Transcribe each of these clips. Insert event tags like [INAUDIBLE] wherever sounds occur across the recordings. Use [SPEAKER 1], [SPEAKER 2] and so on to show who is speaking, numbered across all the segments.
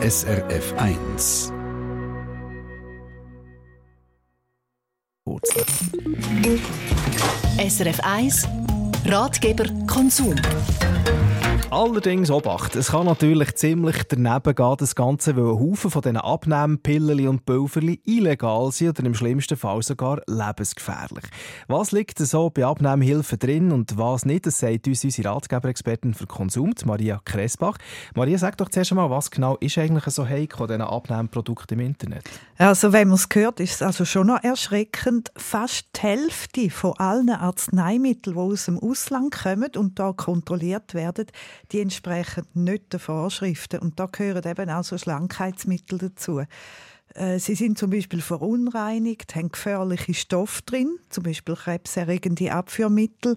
[SPEAKER 1] SRF 1.
[SPEAKER 2] SRF 1 Ratgeber Konsum.
[SPEAKER 3] Allerdings Obacht, es kann natürlich ziemlich daneben gehen, das Ganze, weil ein Haufen von diesen Abnehmpillen und Pulverli illegal sind oder im schlimmsten Fall sogar lebensgefährlich. Was liegt so bei Abnehmhilfe drin und was nicht, das sagt uns unsere Ratgeberexpertin für Konsum, Maria Kressbach. Maria, sag doch zuerst einmal, was genau ist eigentlich so heikel an diesen Abnehmprodukten im Internet?
[SPEAKER 4] Also wenn man es hört, ist es also schon noch erschreckend. Fast die Hälfte von allen Arzneimitteln, die aus dem Ausland kommen und da kontrolliert werden, die entsprechen nicht den Vorschriften. Und da gehören eben auch so Schlankheitsmittel dazu. Äh, sie sind zum Beispiel verunreinigt, haben gefährliche Stoffe drin, zum Beispiel krebserregende Abführmittel.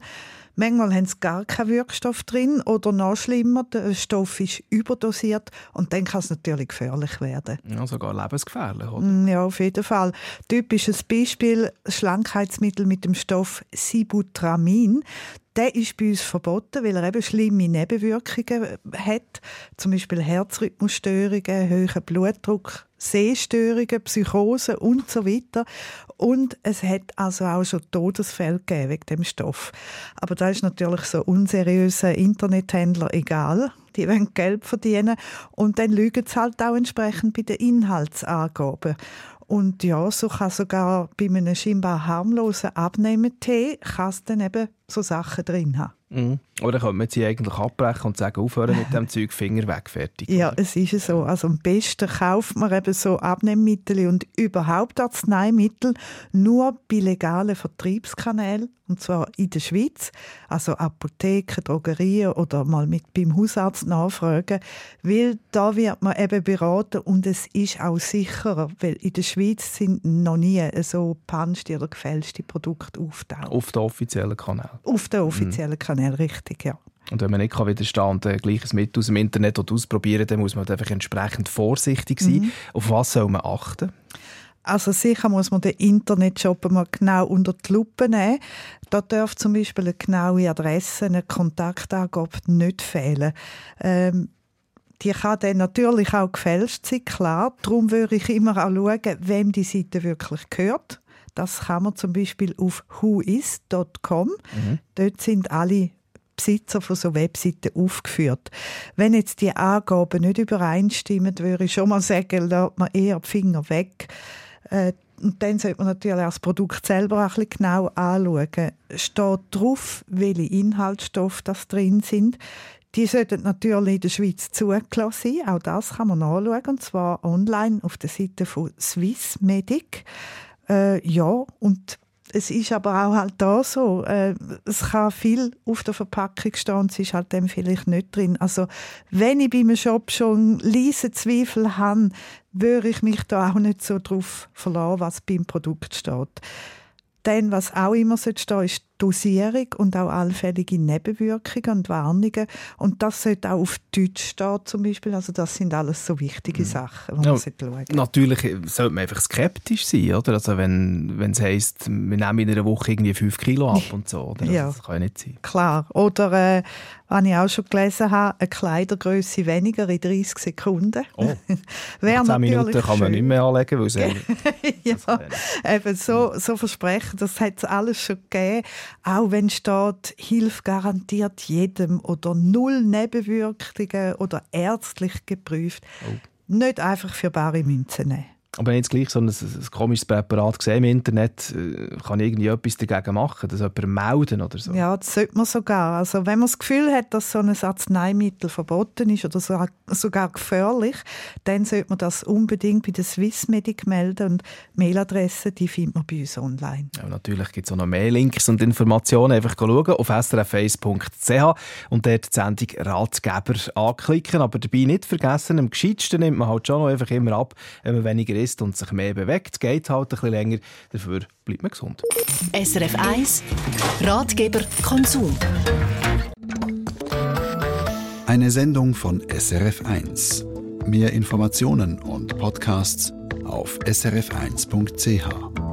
[SPEAKER 4] Manchmal haben sie gar keinen Wirkstoff drin oder noch schlimmer, der Stoff ist überdosiert und dann kann es natürlich gefährlich werden.
[SPEAKER 3] Ja, sogar lebensgefährlich, oder?
[SPEAKER 4] Mm, ja, auf jeden Fall. Typisches Beispiel, Schlankheitsmittel mit dem Stoff Sibutramin. Der ist bei uns verboten, weil er eben schlimme Nebenwirkungen hat, zum Beispiel Herzrhythmusstörungen, hohen Blutdruck, Sehstörungen, Psychosen und so weiter. Und es hat also auch schon Todesfälle gegeben wegen dem Stoff. Aber da ist natürlich so unseriösen Internethändler egal. Die wollen Geld verdienen und dann lügen sie halt auch entsprechend bei den Inhaltsangaben. Und ja, so kann sogar bei einem scheinbar harmlosen Abnehmtee kann es dann eben so Sachen drin haben.
[SPEAKER 3] Mhm. Oder könnte man sie eigentlich abbrechen und sagen, aufhören mit dem [LAUGHS] Zeug, Finger weg, fertig?
[SPEAKER 4] Ja, es ist so. Also am besten kauft man eben so Abnehmmittel und überhaupt Arzneimittel nur bei legalen Vertriebskanälen, und zwar in der Schweiz. Also Apotheken, Drogerien oder mal mit beim Hausarzt nachfragen, weil da wird man eben beraten und es ist auch sicherer, weil in der Schweiz sind noch nie so panschte oder gefälschte Produkte auftaucht.
[SPEAKER 3] Auf den offiziellen Kanal?
[SPEAKER 4] Auf den offiziellen mhm. Kanal, richtig, ja.
[SPEAKER 3] Und wenn man nicht widerstehen kann ein gleiches Mittel aus dem Internet ausprobieren dann muss man einfach entsprechend vorsichtig sein. Mhm. Auf was soll man achten?
[SPEAKER 4] Also sicher muss man den Internetshop mal genau unter die Lupe nehmen. Da darf zum Beispiel eine genaue Adresse, eine Kontaktangabe nicht fehlen. Ähm, die kann dann natürlich auch gefälscht sein, klar. Darum würde ich immer auch schauen, wem die Seite wirklich gehört. Das kann man zum Beispiel auf whois.com. Mhm. Dort sind alle Besitzer von so Webseiten aufgeführt. Wenn jetzt die Angaben nicht übereinstimmen, würde ich schon mal sagen, lässt man eher die Finger weg. Äh, und dann sollte man natürlich auch das Produkt selber ein bisschen genau anschauen. Steht drauf, welche Inhaltsstoffe das drin sind. Die sollten natürlich in der Schweiz zugelassen sein. Auch das kann man nachschauen, und zwar online auf der Seite von Swissmedic. Äh, ja, und es ist aber auch halt da so, äh, es kann viel auf der Verpackung stehen und es ist halt dem vielleicht nicht drin. Also wenn ich bei einem Shop schon leise Zweifel habe, würde ich mich da auch nicht so drauf verlassen, was beim Produkt steht. Dann, was auch immer stehen sollte, ist Dosierung und auch allfällige Nebenwirkungen und Warnungen. Und das sollte auch auf Deutsch stehen zum Beispiel. Also das sind alles so wichtige mhm. Sachen, die
[SPEAKER 3] ja,
[SPEAKER 4] man schauen
[SPEAKER 3] Natürlich sollte man einfach skeptisch sein, oder? Also wenn, wenn es heisst, wir nehmen in einer Woche irgendwie 5 Kilo ab [LAUGHS] und so. Oder? Also ja, das kann ja nicht sein.
[SPEAKER 4] Klar. Oder, äh, was ich auch schon gelesen habe, eine Kleidergröße weniger in 30 Sekunden.
[SPEAKER 3] Oh. [LAUGHS] 10 Minuten kann man nicht mehr anlegen, weil es [LAUGHS]
[SPEAKER 4] ja, eben so, so versprechen, das hat es alles schon gegeben. Auch wenn steht, Hilfe garantiert jedem oder null Nebenwirkungen oder ärztlich geprüft. Oh. Nicht einfach für bare Münzen nehmen.
[SPEAKER 3] Aber wenn ich jetzt gleich so ein, ein komisches Präparat sehe im Internet, äh, kann ich irgendwie etwas dagegen machen, das jemand melden oder so?
[SPEAKER 4] Ja, das sollte man sogar. Also wenn man das Gefühl hat, dass so ein Arzneimittel verboten ist oder sogar gefährlich, dann sollte man das unbedingt bei der Swissmedic melden und Mailadresse, die findet man bei uns online.
[SPEAKER 3] Ja, natürlich gibt es auch noch mehr Links und Informationen. Einfach schauen auf srf1.ch und dort die Sendung Ratgeber anklicken. Aber dabei nicht vergessen, am gescheitsten nimmt man halt schon noch einfach immer ab, wenn man weniger isst und sich mehr bewegt, geht halt ein bisschen länger. Dafür bleibt man gesund.
[SPEAKER 2] SRF 1 Ratgeber Konsum.
[SPEAKER 1] Eine Sendung von SRF 1. Mehr Informationen und Podcasts auf srf1.ch.